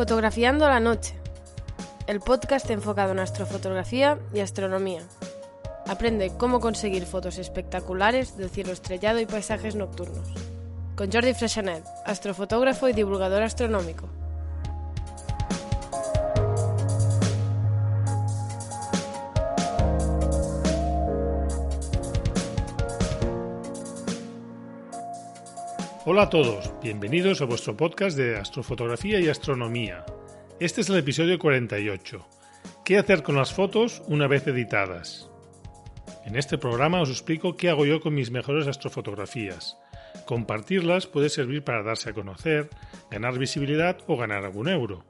Fotografiando la noche. El podcast enfocado en astrofotografía y astronomía. Aprende cómo conseguir fotos espectaculares del cielo estrellado y paisajes nocturnos. Con Jordi Freshanet, astrofotógrafo y divulgador astronómico. Hola a todos, bienvenidos a vuestro podcast de astrofotografía y astronomía. Este es el episodio 48. ¿Qué hacer con las fotos una vez editadas? En este programa os explico qué hago yo con mis mejores astrofotografías. Compartirlas puede servir para darse a conocer, ganar visibilidad o ganar algún euro.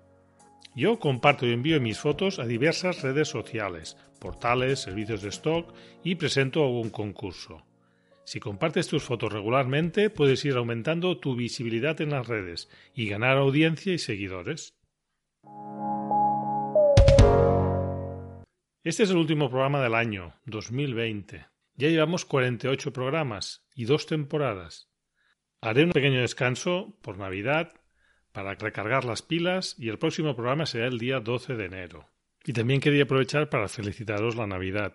Yo comparto y envío mis fotos a diversas redes sociales, portales, servicios de stock y presento algún concurso. Si compartes tus fotos regularmente, puedes ir aumentando tu visibilidad en las redes y ganar audiencia y seguidores. Este es el último programa del año 2020. Ya llevamos 48 programas y dos temporadas. Haré un pequeño descanso por Navidad para recargar las pilas y el próximo programa será el día 12 de enero. Y también quería aprovechar para felicitaros la Navidad.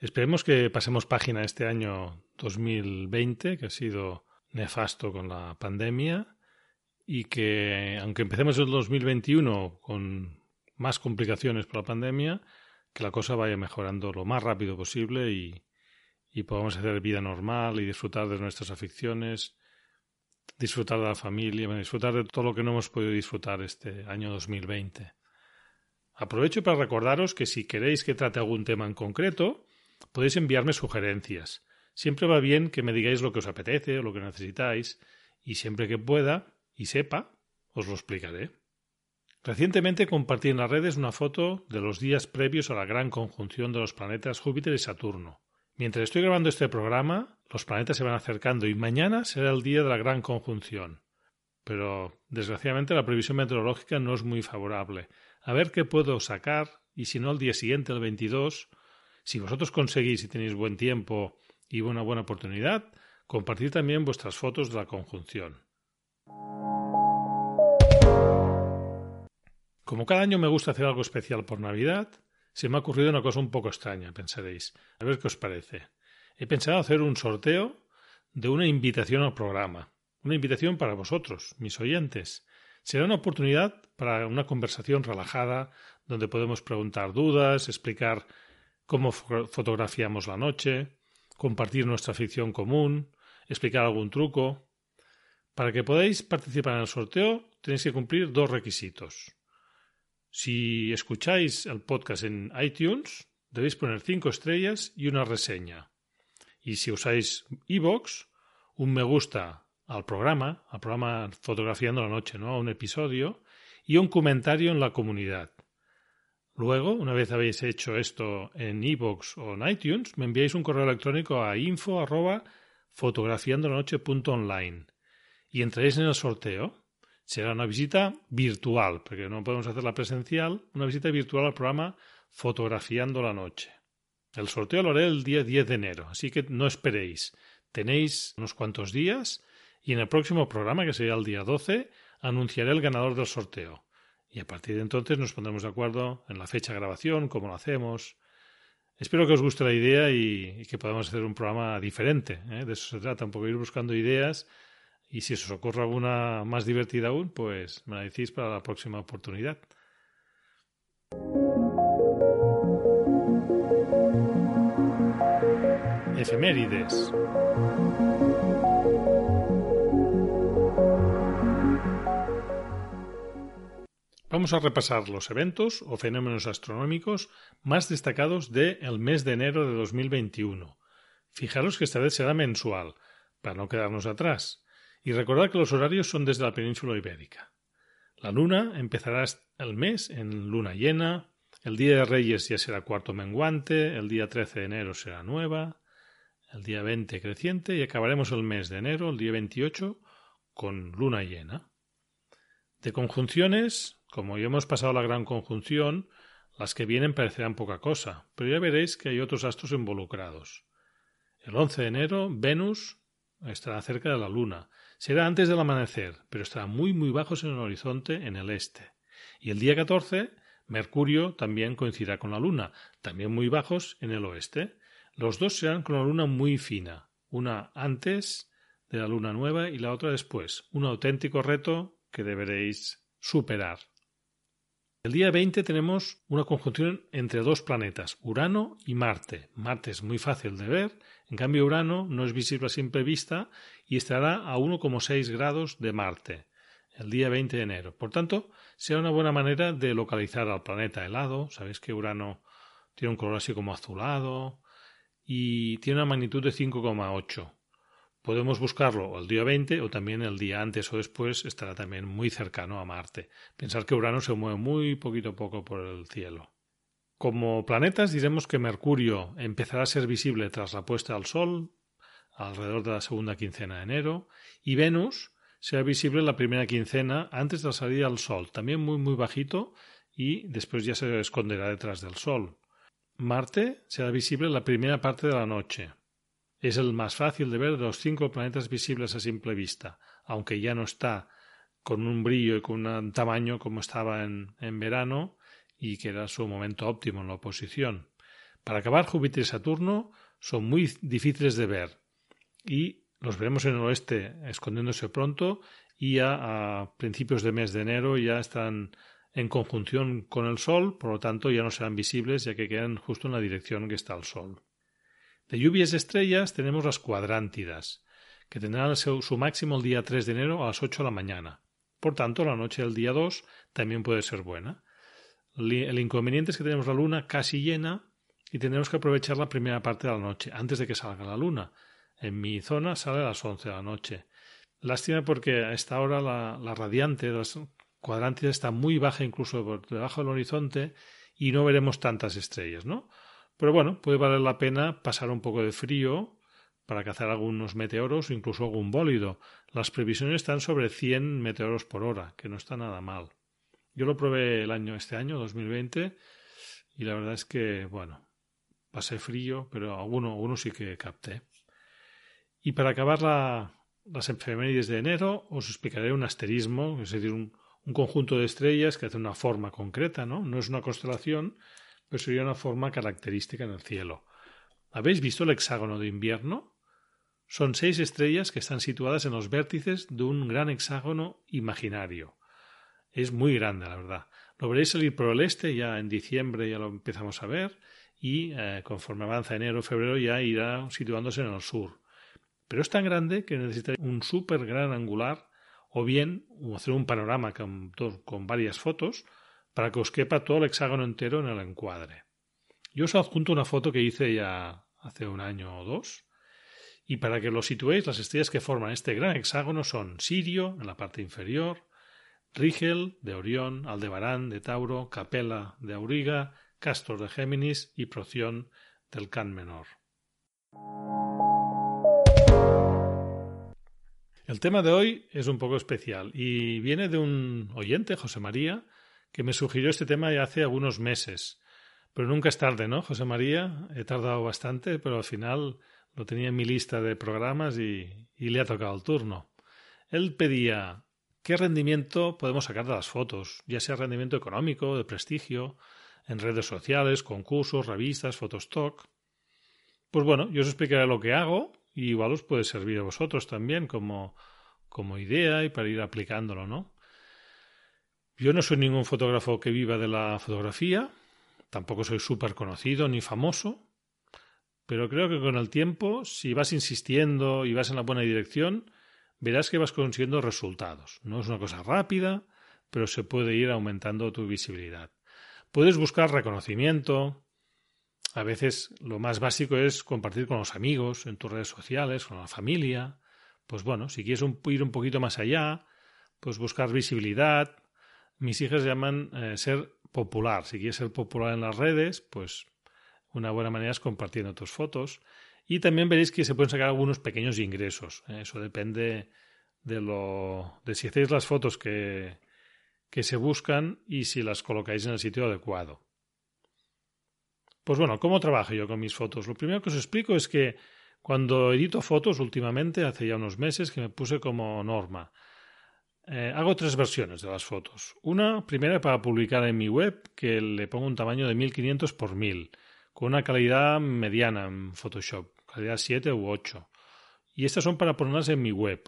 Esperemos que pasemos página este año 2020, que ha sido nefasto con la pandemia, y que, aunque empecemos el 2021 con más complicaciones por la pandemia, que la cosa vaya mejorando lo más rápido posible y, y podamos hacer vida normal y disfrutar de nuestras aficiones, disfrutar de la familia, disfrutar de todo lo que no hemos podido disfrutar este año 2020. Aprovecho para recordaros que si queréis que trate algún tema en concreto, podéis enviarme sugerencias. Siempre va bien que me digáis lo que os apetece o lo que necesitáis, y siempre que pueda y sepa, os lo explicaré. Recientemente compartí en las redes una foto de los días previos a la gran conjunción de los planetas Júpiter y Saturno. Mientras estoy grabando este programa, los planetas se van acercando y mañana será el día de la gran conjunción. Pero, desgraciadamente, la previsión meteorológica no es muy favorable. A ver qué puedo sacar y si no el día siguiente, el 22, si vosotros conseguís y tenéis buen tiempo y una buena oportunidad, compartir también vuestras fotos de la conjunción. Como cada año me gusta hacer algo especial por Navidad, se me ha ocurrido una cosa un poco extraña, pensaréis. A ver qué os parece. He pensado hacer un sorteo de una invitación al programa. Una invitación para vosotros, mis oyentes. Será una oportunidad para una conversación relajada donde podemos preguntar dudas, explicar cómo fotografiamos la noche, compartir nuestra ficción común, explicar algún truco. Para que podáis participar en el sorteo tenéis que cumplir dos requisitos. Si escucháis el podcast en iTunes, debéis poner cinco estrellas y una reseña. Y si usáis iVoox, un me gusta al programa, al programa Fotografiando la Noche, ¿no? a un episodio, y un comentario en la comunidad. Luego, una vez habéis hecho esto en iVoox o en iTunes, me enviáis un correo electrónico a info y entraréis en el sorteo será una visita virtual, porque no podemos hacerla presencial, una visita virtual al programa Fotografiando la Noche. El sorteo lo haré el día 10 de enero, así que no esperéis. Tenéis unos cuantos días y en el próximo programa, que será el día 12, anunciaré el ganador del sorteo. Y a partir de entonces nos pondremos de acuerdo en la fecha de grabación, cómo lo hacemos. Espero que os guste la idea y, que podamos hacer un programa diferente. ¿eh? De eso se trata, un poco ir buscando ideas y si os ocurre alguna más divertida aún, pues me la decís para la próxima oportunidad. Efemérides. Vamos a repasar los eventos o fenómenos astronómicos más destacados del mes de enero de 2021. Fijaros que esta vez será mensual, para no quedarnos atrás, y recordad que los horarios son desde la península ibérica. La luna empezará el mes en luna llena, el día de Reyes ya será cuarto menguante, el día 13 de enero será nueva, el día 20 creciente y acabaremos el mes de enero, el día 28, con luna llena. De conjunciones, como ya hemos pasado la gran conjunción, las que vienen parecerán poca cosa, pero ya veréis que hay otros astros involucrados. El 11 de enero, Venus estará cerca de la Luna. Será antes del amanecer, pero estará muy muy bajos en el horizonte en el este. Y el día 14, Mercurio también coincidirá con la Luna, también muy bajos en el oeste. Los dos serán con la Luna muy fina, una antes de la Luna nueva y la otra después. Un auténtico reto que deberéis superar. El día 20 tenemos una conjunción entre dos planetas, Urano y Marte. Marte es muy fácil de ver, en cambio Urano no es visible a simple vista y estará a 1,6 grados de Marte el día 20 de enero. Por tanto, será una buena manera de localizar al planeta helado. Sabéis que Urano tiene un color así como azulado y tiene una magnitud de 5,8. Podemos buscarlo el día 20 o también el día antes o después estará también muy cercano a Marte. Pensar que Urano se mueve muy poquito a poco por el cielo. Como planetas diremos que Mercurio empezará a ser visible tras la puesta al Sol, alrededor de la segunda quincena de enero, y Venus será visible la primera quincena antes de la salida al Sol, también muy muy bajito y después ya se esconderá detrás del Sol. Marte será visible la primera parte de la noche, es el más fácil de ver de los cinco planetas visibles a simple vista, aunque ya no está con un brillo y con un tamaño como estaba en, en verano y que era su momento óptimo en la oposición. Para acabar, Júpiter y Saturno son muy difíciles de ver y los veremos en el oeste escondiéndose pronto y ya a principios de mes de enero ya están en conjunción con el Sol, por lo tanto ya no serán visibles ya que quedan justo en la dirección que está el Sol. De lluvias estrellas tenemos las cuadrántidas, que tendrán su, máximo el día 3 de enero a las 8 de la mañana. Por tanto, la noche del día 2 también puede ser buena. El inconveniente es que tenemos la luna casi llena y tendremos que aprovechar la primera parte de la noche, antes de que salga la luna. En mi zona sale a las 11 de la noche. Lástima porque a esta hora la, la radiante de las cuadrántidas está muy baja incluso por debajo del horizonte y no veremos tantas estrellas, ¿no? Pero bueno, puede valer la pena pasar un poco de frío para cazar algunos meteoros o incluso algún bólido. Las previsiones están sobre 100 meteoros por hora, que no está nada mal. Yo lo probé el año, este año, 2020, y la verdad es que, bueno, pasé frío, pero alguno, alguno sí que capté. Y para acabar la, las efemérides de enero, os explicaré un asterismo, es decir, un, un conjunto de estrellas que hace una forma concreta, ¿no? No es una constelación, pero sería una forma característica en el cielo. ¿Habéis visto el hexágono de invierno? Son seis estrellas que están situadas en los vértices de un gran hexágono imaginario. Es muy grande, la verdad. Lo veréis salir por el este, ya en diciembre ya lo empezamos a ver, y eh, conforme avanza enero o febrero ya irá situándose en el sur. Pero es tan grande que necesita un súper gran angular, o bien hacer un panorama con varias fotos, para que os quepa todo el hexágono entero en el encuadre. Yo os adjunto una foto que hice ya hace un año o dos. Y para que lo situéis, las estrellas que forman este gran hexágono son Sirio, en la parte inferior, Rigel, de Orión, Aldebarán, de Tauro, Capella, de Auriga, Castor, de Géminis y Proción, del Can Menor. El tema de hoy es un poco especial y viene de un oyente, José María, que me sugirió este tema ya hace algunos meses. Pero nunca es tarde, ¿no, José María? He tardado bastante, pero al final lo tenía en mi lista de programas y, le ha tocado el turno. Él pedía qué rendimiento podemos sacar de las fotos, ya sea rendimiento económico, de prestigio, en redes sociales, concursos, revistas, fotostock. Pues bueno, yo os explicaré lo que hago y igual os puede servir a vosotros también como, como idea y para ir aplicándolo, ¿no? Yo no soy ningún fotógrafo que viva de la fotografía, tampoco soy súper conocido ni famoso, pero creo que con el tiempo, si vas insistiendo y vas en la buena dirección, verás que vas consiguiendo resultados. No es una cosa rápida, pero se puede ir aumentando tu visibilidad. Puedes buscar reconocimiento. A veces lo más básico es compartir con los amigos, en tus redes sociales, con la familia. Pues bueno, si quieres ir un poquito más allá, pues buscar visibilidad. Mis hijas llaman eh, ser popular. Si quieres ser popular en las redes, pues una buena manera es compartiendo tus fotos. Y también veréis que se pueden sacar algunos pequeños ingresos. ¿eh? Eso depende de lo de si hacéis las fotos que, que se buscan y si las colocáis en el sitio adecuado. Pues bueno, ¿cómo trabajo yo con mis fotos? Lo primero que os explico es que cuando edito fotos últimamente, hace ya unos meses que me puse como norma, eh, hago tres versiones de las fotos. Una primera para publicar en mi web, que le pongo un tamaño de 1500 por 1000, con una calidad mediana en Photoshop, calidad 7 u 8. Y estas son para ponerlas en mi web.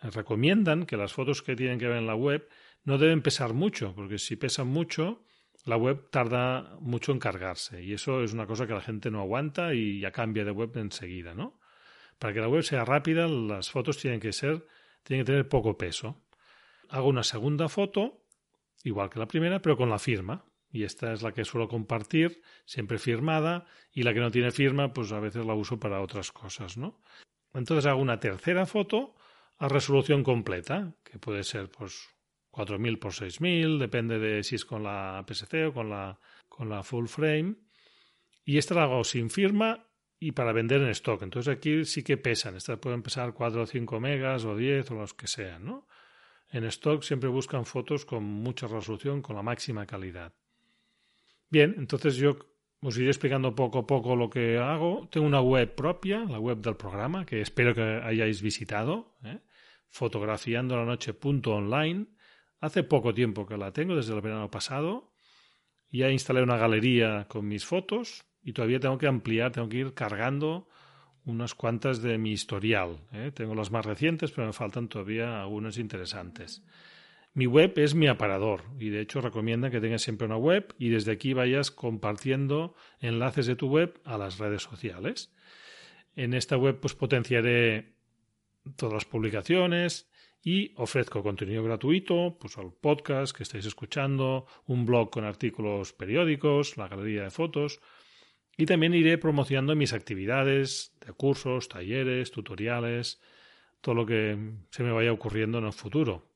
Recomiendan que las fotos que tienen que ver en la web no deben pesar mucho, porque si pesan mucho, la web tarda mucho en cargarse. Y eso es una cosa que la gente no aguanta y ya cambia de web enseguida, ¿no? Para que la web sea rápida, las fotos tienen que ser, tienen que tener poco peso. Hago una segunda foto, igual que la primera, pero con la firma. Y esta es la que suelo compartir, siempre firmada, y la que no tiene firma, pues a veces la uso para otras cosas, ¿no? Entonces hago una tercera foto a resolución completa, que puede ser pues 4.000 por 6.000, depende de si es con la PSC o con la, con la full frame. Y esta la hago sin firma y para vender en stock. Entonces aquí sí que pesan. Estas pueden pesar 4 o 5 megas o 10 o los que sean, ¿no? En stock siempre buscan fotos con mucha resolución, con la máxima calidad. Bien, entonces yo os iré explicando poco a poco lo que hago. Tengo una web propia, la web del programa, que espero que hayáis visitado, ¿eh? fotografiandolanoche.online Hace poco tiempo que la tengo, desde el verano pasado. Ya instalé una galería con mis fotos y todavía tengo que ampliar, tengo que ir cargando unas cuantas de mi historial. ¿eh? Tengo las más recientes, pero me faltan todavía algunas interesantes. Mi web es mi aparador y de hecho recomienda que tengas siempre una web y desde aquí vayas compartiendo enlaces de tu web a las redes sociales. En esta web pues potenciaré todas las publicaciones, y ofrezco contenido gratuito, pues al podcast que estáis escuchando, un blog con artículos periódicos, la galería de fotos y también iré promocionando mis actividades de cursos, talleres, tutoriales, todo lo que se me vaya ocurriendo en el futuro.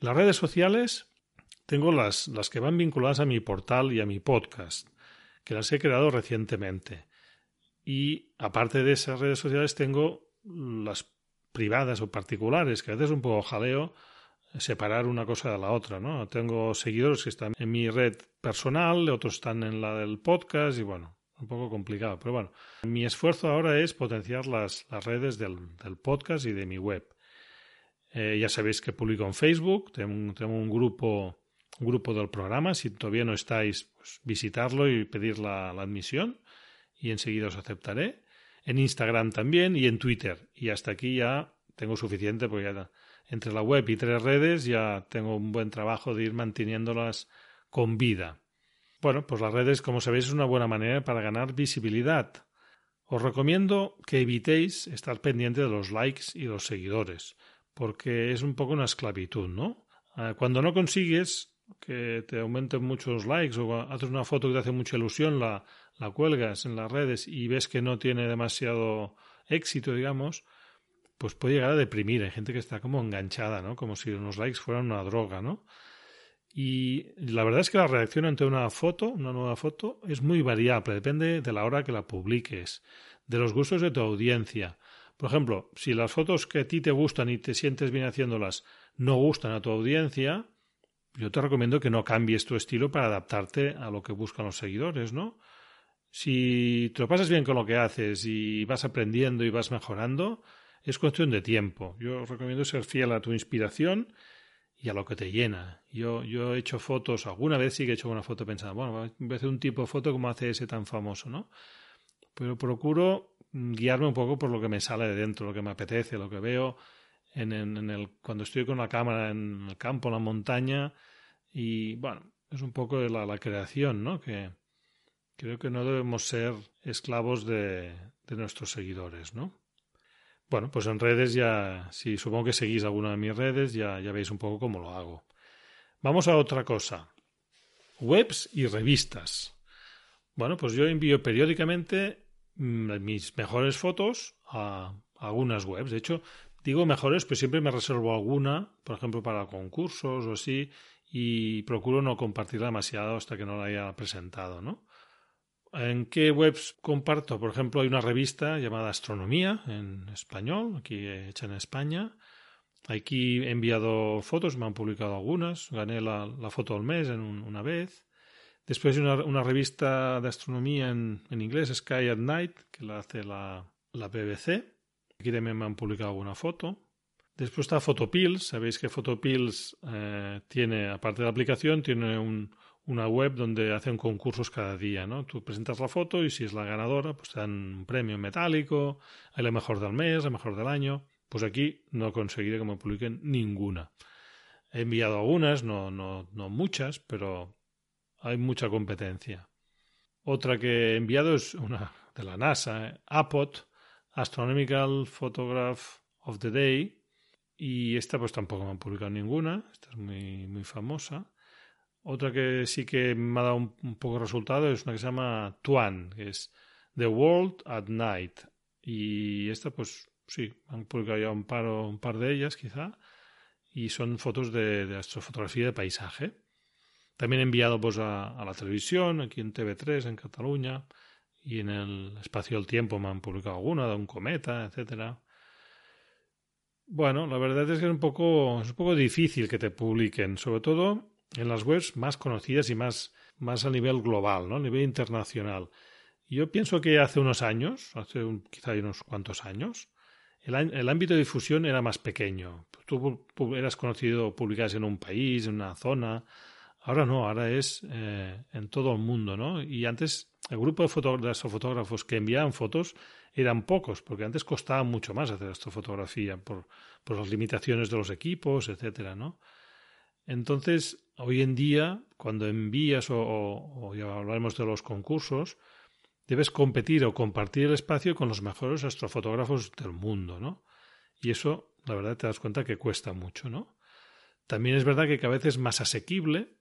Las redes sociales tengo las, las que van vinculadas a mi portal y a mi podcast, que las he creado recientemente. Y aparte de esas redes sociales tengo las privadas o particulares, que a veces es un poco jaleo separar una cosa de la otra, ¿no? Tengo seguidores que están en mi red personal, otros están en la del podcast y bueno, un poco complicado, pero bueno, mi esfuerzo ahora es potenciar las, las redes del, podcast y de mi web. Eh, ya sabéis que publico en Facebook, tengo, tengo un grupo un grupo del programa, si todavía no estáis, pues visitarlo y pedir la, la admisión y enseguida os aceptaré en Instagram también y en Twitter. Y hasta aquí ya tengo suficiente porque ya entre la web y tres redes ya tengo un buen trabajo de ir manteniéndolas con vida. Bueno, pues las redes, como sabéis, es una buena manera para ganar visibilidad. Os recomiendo que evitéis estar pendiente de los likes y los seguidores, porque es un poco una esclavitud, ¿no? Ah, cuando no consigues que te aumenten muchos likes o haces una foto que te hace mucha ilusión, la, la cuelgas en las redes y ves que no tiene demasiado éxito, digamos, pues puede llegar a deprimir. Hay gente que está como enganchada, ¿no? Como si unos likes fueran una droga, ¿no? Y la verdad es que la reacción ante una foto, una nueva foto, es muy variable, depende de la hora que la publiques, de los gustos de tu audiencia. Por ejemplo, si las fotos que a ti te gustan y te sientes bien haciéndolas no gustan a tu audiencia, yo te recomiendo que no cambies tu estilo para adaptarte a lo que buscan los seguidores, ¿no? Si te lo pasas bien con lo que haces y vas aprendiendo y vas mejorando, es cuestión de tiempo. Yo recomiendo ser fiel a tu inspiración y a lo que te llena. Yo, yo he hecho fotos, alguna vez sí que he hecho una foto pensando, bueno, voy a hacer un tipo de foto como hace ese tan famoso, ¿no? Pero procuro guiarme un poco por lo que me sale de dentro, lo que me apetece, lo que veo en, en el, cuando estoy con la cámara en el campo, en la montaña, y bueno, es un poco de la, la creación, ¿no? Que, Creo que no debemos ser esclavos de, nuestros seguidores, ¿no? Bueno, pues en redes ya, si supongo que seguís alguna de mis redes, ya, ya veis un poco cómo lo hago. Vamos a otra cosa. Webs y revistas. Bueno, pues yo envío periódicamente mm, mis mejores fotos a algunas webs. De hecho, digo mejores, pero siempre me reservo alguna, por ejemplo, para concursos o así, y procuro no compartirla demasiado hasta que no la haya presentado, ¿no? ¿En qué webs comparto? Por ejemplo, hay una revista llamada Astronomía en español, aquí hecha en España. Aquí he enviado fotos, me han publicado algunas, gané la, foto al mes en una vez. Después hay una, revista de astronomía en, inglés, Sky at Night, que la hace la, la BBC. Aquí también me han publicado alguna foto. Después está Photopills. Sabéis que Photopills eh, tiene, aparte de la aplicación, tiene una web donde hacen concursos cada día, ¿no? Tú presentas la foto y si es la ganadora, pues te dan un premio metálico, hay la mejor del mes, la mejor del año. Pues aquí no conseguiré que me publiquen ninguna. He enviado algunas, no, no, no muchas, pero hay mucha competencia. Otra que he enviado es una de la NASA, ¿eh? APOT, Astronomical Photograph of the Day, y esta pues tampoco me han publicado ninguna, esta es muy, muy famosa. Otra que sí que me ha dado un, poco de resultado es una que se llama Tuan, que es The World at Night. Y esta pues sí, han publicado ya un par, un par de ellas quizá, y son fotos de, astrofotografía de paisaje. También he enviado pues a, a, la televisión, aquí en TV3, en Cataluña, y en el espacio del tiempo me han publicado alguna de un cometa, etcétera. Bueno, la verdad es que es un poco, es un poco difícil que te publiquen, sobre todo en las webs más conocidas y más, más a nivel global, ¿no? a nivel internacional. Yo pienso que hace unos años, hace un, quizá unos cuantos años, el, el, ámbito de difusión era más pequeño. Tú eras conocido, publicabas en un país, en una zona. Ahora no, ahora es eh, en todo el mundo, ¿no? Y antes el grupo de, fotógrafos que enviaban fotos eran pocos, porque antes costaba mucho más hacer astrofotografía por, por las limitaciones de los equipos, etcétera, ¿no? Entonces, hoy en día, cuando envías o, o, ya hablaremos de los concursos, debes competir o compartir el espacio con los mejores astrofotógrafos del mundo, ¿no? Y eso, la verdad, te das cuenta que cuesta mucho, ¿no? También es verdad que cada vez es más asequible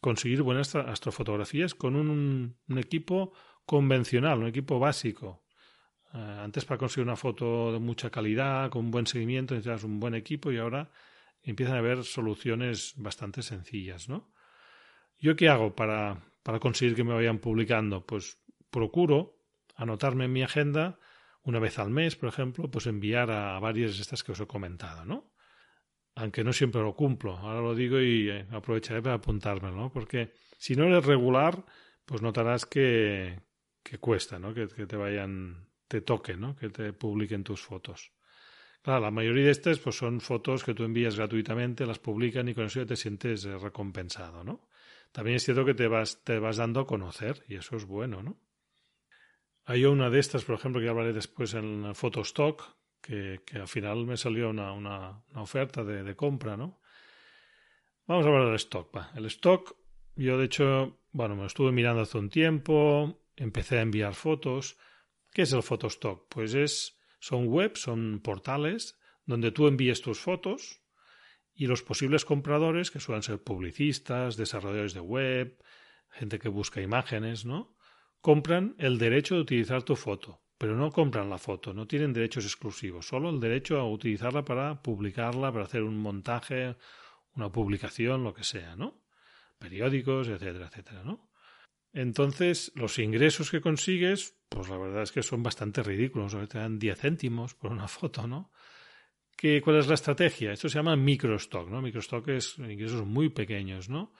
conseguir buenas astrofotografías con un, equipo convencional, un equipo básico, eh, antes para conseguir una foto de mucha calidad, con un buen seguimiento, necesitas un buen equipo y ahora empiezan a haber soluciones bastante sencillas, ¿no? ¿Yo qué hago para, para conseguir que me vayan publicando? Pues procuro anotarme en mi agenda una vez al mes, por ejemplo, pues enviar a varias de estas que os he comentado, ¿no? Aunque no siempre lo cumplo, ahora lo digo y eh, aprovecharé para apuntármelo, ¿no? Porque si no eres regular, pues notarás que, que cuesta, ¿no? Que, te vayan te toque, ¿no? Que te publiquen tus fotos. Claro, la mayoría de estas pues son fotos que tú envías gratuitamente, las publican y con eso ya te sientes eh, recompensado, ¿no? También es cierto que te vas, te vas dando a conocer y eso es bueno, ¿no? Hay una de estas, por ejemplo, que hablaré después en Photostock, que, que al final me salió una, una, oferta de, de, compra, ¿no? Vamos a hablar del stock. El stock, yo de hecho, bueno, me estuve mirando hace un tiempo, empecé a enviar fotos ¿Qué es el Photostock? Pues es, son webs, son portales donde tú envíes tus fotos y los posibles compradores, que suelen ser publicistas, desarrolladores de web, gente que busca imágenes, ¿no? Compran el derecho de utilizar tu foto, pero no compran la foto, no tienen derechos exclusivos, solo el derecho a utilizarla para publicarla, para hacer un montaje, una publicación, lo que sea, ¿no? Periódicos, etcétera, etcétera, ¿no? Entonces, los ingresos que consigues, pues la verdad es que son bastante ridículos. Te dan 10 céntimos por una foto, ¿no? ¿Qué, ¿Cuál es la estrategia? Esto se llama microstock, ¿no? Microstock es ingresos muy pequeños, ¿no?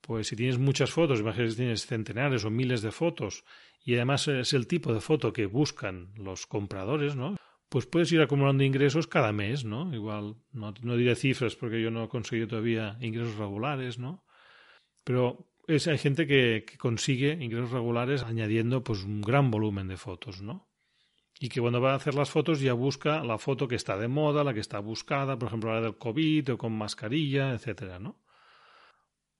Pues si tienes muchas fotos, imagínate si tienes centenares o miles de fotos y además es el tipo de foto que buscan los compradores, ¿no? Pues puedes ir acumulando ingresos cada mes, ¿no? Igual, no, no diré cifras porque yo no he conseguido todavía ingresos regulares, ¿no? Pero hay gente que, consigue ingresos regulares añadiendo pues un gran volumen de fotos, ¿no? Y que cuando va a hacer las fotos ya busca la foto que está de moda, la que está buscada, por ejemplo, la del COVID o con mascarilla, etcétera, ¿no?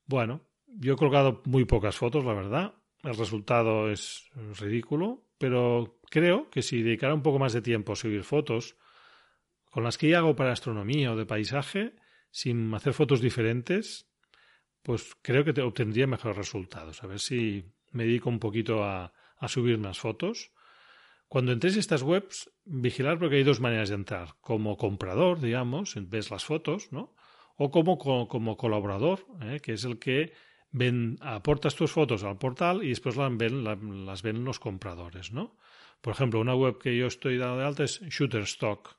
Bueno, yo he colgado muy pocas fotos, la verdad. El resultado es ridículo, pero creo que si dedicara un poco más de tiempo a subir fotos, con las que ya hago para astronomía o de paisaje, sin hacer fotos diferentes, pues creo que te obtendría mejores resultados. A ver si me dedico un poquito a, a subir más fotos. Cuando entres a estas webs, vigilar porque hay dos maneras de entrar. Como comprador, digamos, ves las fotos, ¿no? O como, como, colaborador, ¿eh? que es el que ven, aportas tus fotos al portal y después las ven, las ven los compradores, ¿no? Por ejemplo, una web que yo estoy dando de alta es Shutterstock.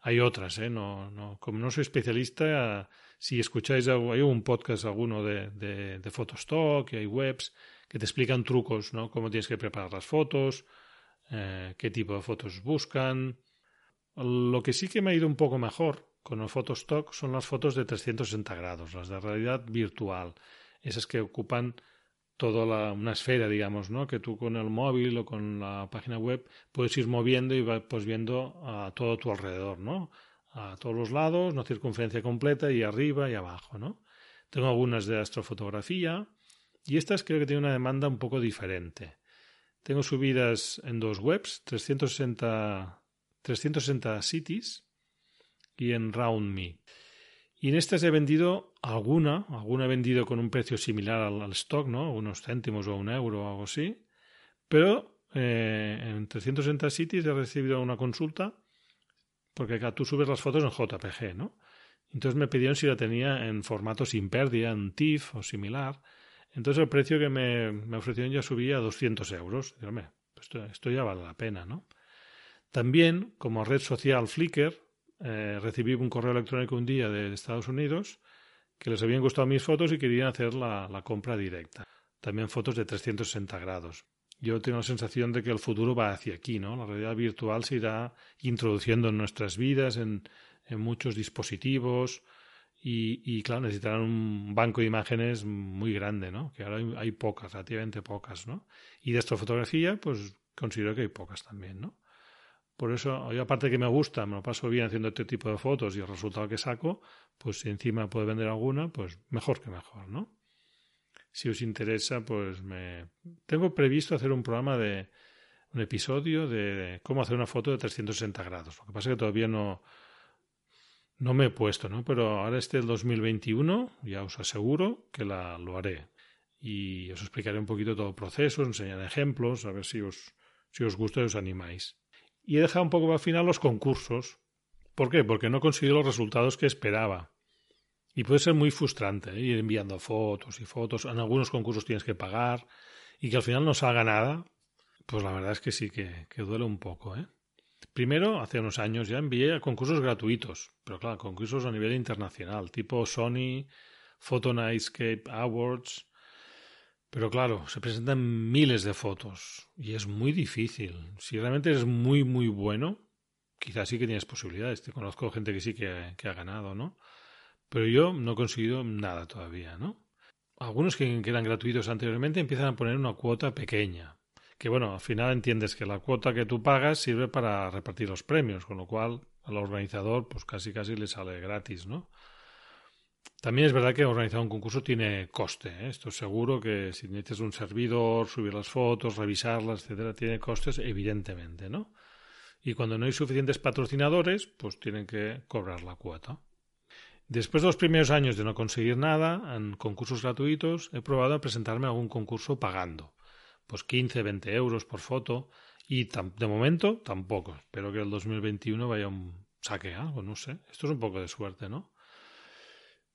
Hay otras, ¿eh? No, no, como no soy especialista, si escucháis, hay un podcast alguno de, de, de Photostock hay webs que te explican trucos, ¿no? Cómo tienes que preparar las fotos, eh, qué tipo de fotos buscan. Lo que sí que me ha ido un poco mejor con el Photostock son las fotos de 360 grados, las de realidad virtual, esas que ocupan toda una esfera, digamos, ¿no? Que tú con el móvil o con la página web puedes ir moviendo y vas pues, viendo a todo tu alrededor, ¿no? A todos los lados, una circunferencia completa y arriba y abajo, ¿no? Tengo algunas de astrofotografía, y estas creo que tienen una demanda un poco diferente. Tengo subidas en dos webs, 360, 360 Cities y en RoundMe. Y en estas he vendido alguna, alguna he vendido con un precio similar al, stock, ¿no? Unos céntimos o un euro o algo así. Pero eh, en 360 Cities he recibido una consulta porque acá tú subes las fotos en JPG, ¿no? Entonces me pidieron si la tenía en formato sin pérdida, en TIFF o similar. Entonces el precio que me, me ofrecieron ya subía a 200 euros. esto, esto, ya vale la pena, ¿no? También, como red social Flickr, eh, recibí un correo electrónico un día de Estados Unidos que les habían gustado mis fotos y querían hacer la, la compra directa. También fotos de 360 grados. Yo tengo la sensación de que el futuro va hacia aquí, ¿no? La realidad virtual se irá introduciendo en nuestras vidas, en, en muchos dispositivos, y, claro, necesitarán un banco de imágenes muy grande, ¿no? Que ahora hay, pocas, relativamente pocas, ¿no? Y de astrofotografía, pues considero que hay pocas también, ¿no? Por eso, yo aparte que me gusta, me lo paso bien haciendo este tipo de fotos y el resultado que saco, pues si encima puede vender alguna, pues mejor que mejor, ¿no? Si os interesa, pues me... Tengo previsto hacer un programa de... un episodio de cómo hacer una foto de 360 grados. Lo que pasa es que todavía no, no me he puesto, ¿no? Pero ahora este el 2021, ya os aseguro que la, lo haré. Y os explicaré un poquito todo el proceso, enseñaré ejemplos, a ver si os, si os gusta y os animáis. Y he dejado un poco para final los concursos. ¿Por qué? Porque no he conseguido los resultados que esperaba. Y puede ser muy frustrante ¿eh? ir enviando fotos y fotos. En algunos concursos tienes que pagar y que al final no salga nada. Pues la verdad es que sí que, duele un poco, ¿eh? Primero, hace unos años ya envié a concursos gratuitos, pero claro, concursos a nivel internacional, tipo Sony, Photo Nightscape Awards. Pero claro, se presentan miles de fotos y es muy difícil. Si realmente eres muy, muy bueno, quizás sí que tienes posibilidades. Te conozco gente que sí que, que ha ganado, ¿no? Pero yo no he conseguido nada todavía, ¿no? Algunos que, eran gratuitos anteriormente empiezan a poner una cuota pequeña, que bueno, al final entiendes que la cuota que tú pagas sirve para repartir los premios, con lo cual al organizador pues casi casi le sale gratis, ¿no? También es verdad que organizar un concurso tiene coste, ¿eh? esto es seguro que si necesitas un servidor, subir las fotos, revisarlas, etcétera, tiene costes evidentemente, ¿no? Y cuando no hay suficientes patrocinadores, pues tienen que cobrar la cuota. Después de los primeros años de no conseguir nada en concursos gratuitos, he probado a presentarme a algún concurso pagando pues 15, 20 euros por foto. Y de momento tampoco. Espero que el 2021 vaya un saque algo, no sé. Esto es un poco de suerte, ¿no?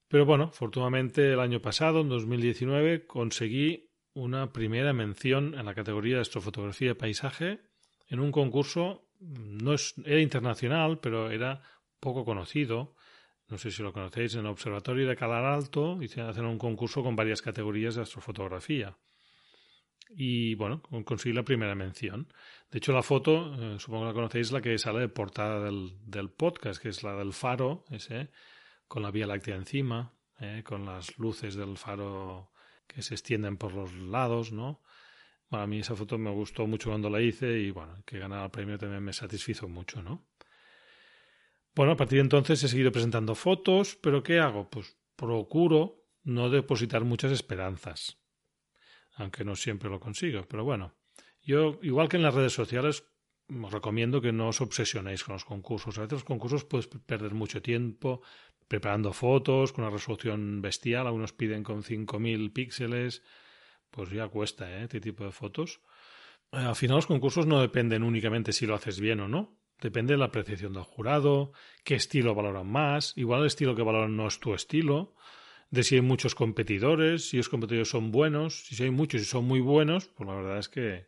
Pero bueno, afortunadamente el año pasado, en 2019, conseguí una primera mención en la categoría de astrofotografía de paisaje en un concurso, no es, era internacional, pero era poco conocido. No sé si lo conocéis, en el Observatorio de Calar Alto hacen un concurso con varias categorías de astrofotografía y bueno, conseguí la primera mención. De hecho, la foto, eh, supongo que la conocéis, la que sale de portada del, podcast, que es la del faro, ese, con la Vía Láctea encima, eh, con las luces del faro que se extienden por los lados, ¿no? Bueno, a mí esa foto me gustó mucho cuando la hice y bueno, que ganara el premio también me satisfizo mucho, ¿no? Bueno, a partir de entonces he seguido presentando fotos, pero ¿qué hago? Pues procuro no depositar muchas esperanzas aunque no siempre lo consigo. Pero bueno, yo, igual que en las redes sociales, os recomiendo que no os obsesionéis con los concursos. A veces los concursos puedes perder mucho tiempo preparando fotos con una resolución bestial. Algunos piden con 5.000 píxeles. Pues ya cuesta ¿eh? este tipo de fotos. Eh, al final los concursos no dependen únicamente si lo haces bien o no. Depende de la apreciación del jurado, qué estilo valoran más. Igual el estilo que valoran no es tu estilo. De si hay muchos competidores, si los competidores son buenos. Si hay muchos y son muy buenos, pues la verdad es que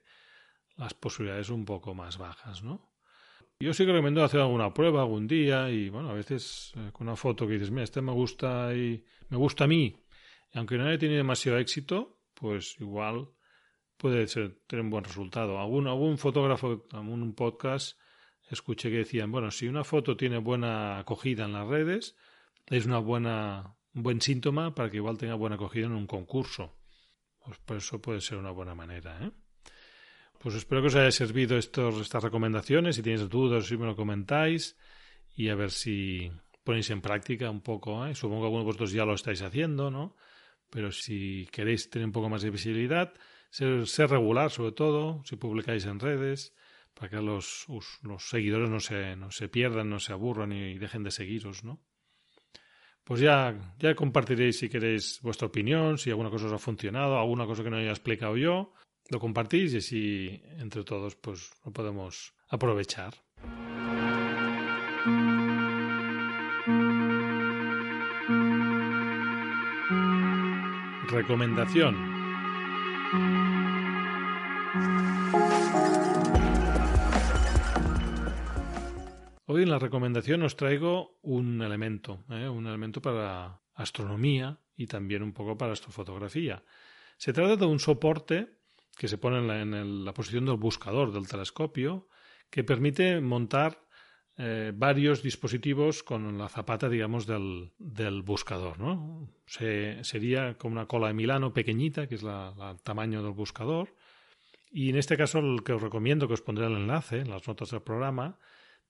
las posibilidades son un poco más bajas, ¿no? Yo sí que recomiendo hacer alguna prueba algún día y, bueno, a veces eh, con una foto que dices, mira, este me gusta y me gusta a mí, y aunque no haya tenido demasiado éxito, pues igual puede ser, tener un buen resultado. Algún, algún fotógrafo, algún podcast, escuché que decían, bueno, si una foto tiene buena acogida en las redes, es una buena, un buen síntoma para que igual tenga buena acogida en un concurso. Pues por eso puede ser una buena manera, ¿eh? Pues espero que os haya servido estos, estas recomendaciones. Si tenéis dudas, si me lo comentáis y a ver si ponéis en práctica un poco. ¿eh? Supongo que algunos de vosotros ya lo estáis haciendo, ¿no? Pero si queréis tener un poco más de visibilidad, ser, regular sobre todo, si publicáis en redes, para que los, los seguidores no se, no se pierdan, no se aburran y dejen de seguiros, ¿no? Pues ya, ya compartiréis si queréis vuestra opinión, si alguna cosa os ha funcionado, alguna cosa que no haya explicado yo, lo compartís y así entre todos pues lo podemos aprovechar. Recomendación. Hoy en la recomendación os traigo un elemento, ¿eh? un elemento para astronomía y también un poco para astrofotografía. Se trata de un soporte que se pone en la, posición del buscador del telescopio, que permite montar eh, varios dispositivos con la zapata, digamos, del, buscador. ¿no? sería como una cola de Milano pequeñita, que es el tamaño del buscador. Y en este caso, el que os recomiendo, que os pondré el enlace en las notas del programa,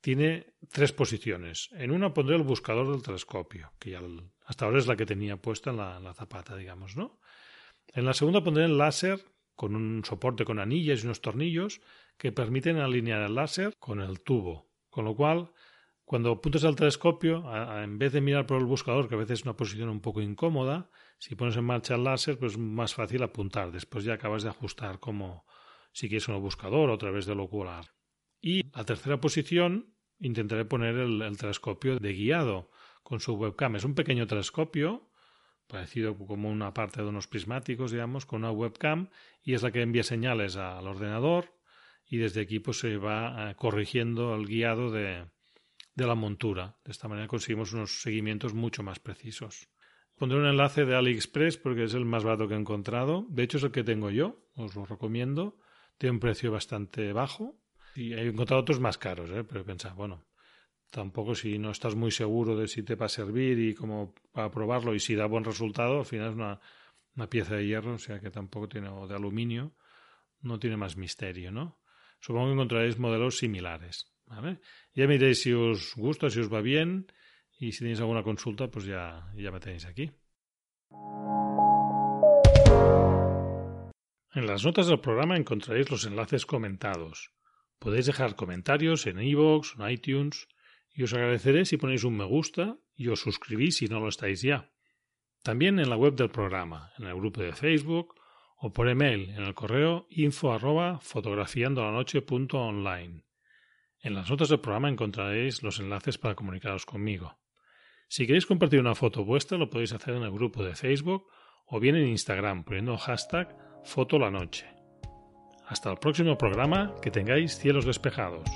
tiene tres posiciones. En una pondré el buscador del telescopio, que ya hasta ahora es la que tenía puesta en la, zapata, digamos, ¿no? En la segunda pondré el láser con un soporte con anillas y unos tornillos que permiten alinear el láser con el tubo. Con lo cual, cuando apuntas al telescopio, en vez de mirar por el buscador, que a veces es una posición un poco incómoda, si pones en marcha el láser, pues es más fácil apuntar. Después ya acabas de ajustar como si quieres un buscador o a través del ocular. Y la tercera posición, intentaré poner el telescopio de guiado con su webcam. Es un pequeño telescopio parecido como una parte de unos prismáticos, digamos, con una webcam y es la que envía señales al ordenador y desde aquí pues se va eh, corrigiendo el guiado de, de la montura. De esta manera conseguimos unos seguimientos mucho más precisos. Pondré un enlace de AliExpress porque es el más barato que he encontrado. De hecho es el que tengo yo, os lo recomiendo. Tiene un precio bastante bajo y he encontrado otros más caros, ¿eh? pero pensaba, bueno, tampoco si no estás muy seguro de si te va a servir y cómo para probarlo y si da buen resultado, al final es una, una pieza de hierro, o sea que tampoco tiene, o de aluminio, no tiene más misterio, ¿no? Supongo que encontraréis modelos similares, ¿vale? Ya miréis si os gusta, si os va bien y si tenéis alguna consulta, pues ya, ya me tenéis aquí. En las notas del programa encontraréis los enlaces comentados. Podéis dejar comentarios en iVoox, en iTunes y os agradeceré si ponéis un me gusta y os suscribís si no lo estáis ya. También en la web del programa, en el grupo de Facebook o por email en el correo info arroba fotografiandolanoche.online. En las notas del programa encontraréis los enlaces para comunicaros conmigo. Si queréis compartir una foto vuestra lo podéis hacer en el grupo de Facebook o bien en Instagram poniendo hashtag fotolanoche. Hasta el próximo programa, que tengáis cielos despejados.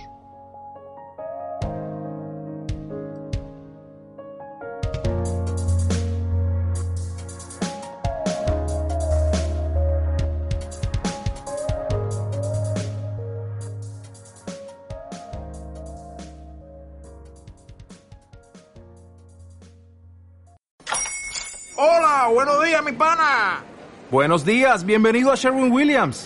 buenos días, mi pana. Buenos días, bienvenido a Sherwin Williams.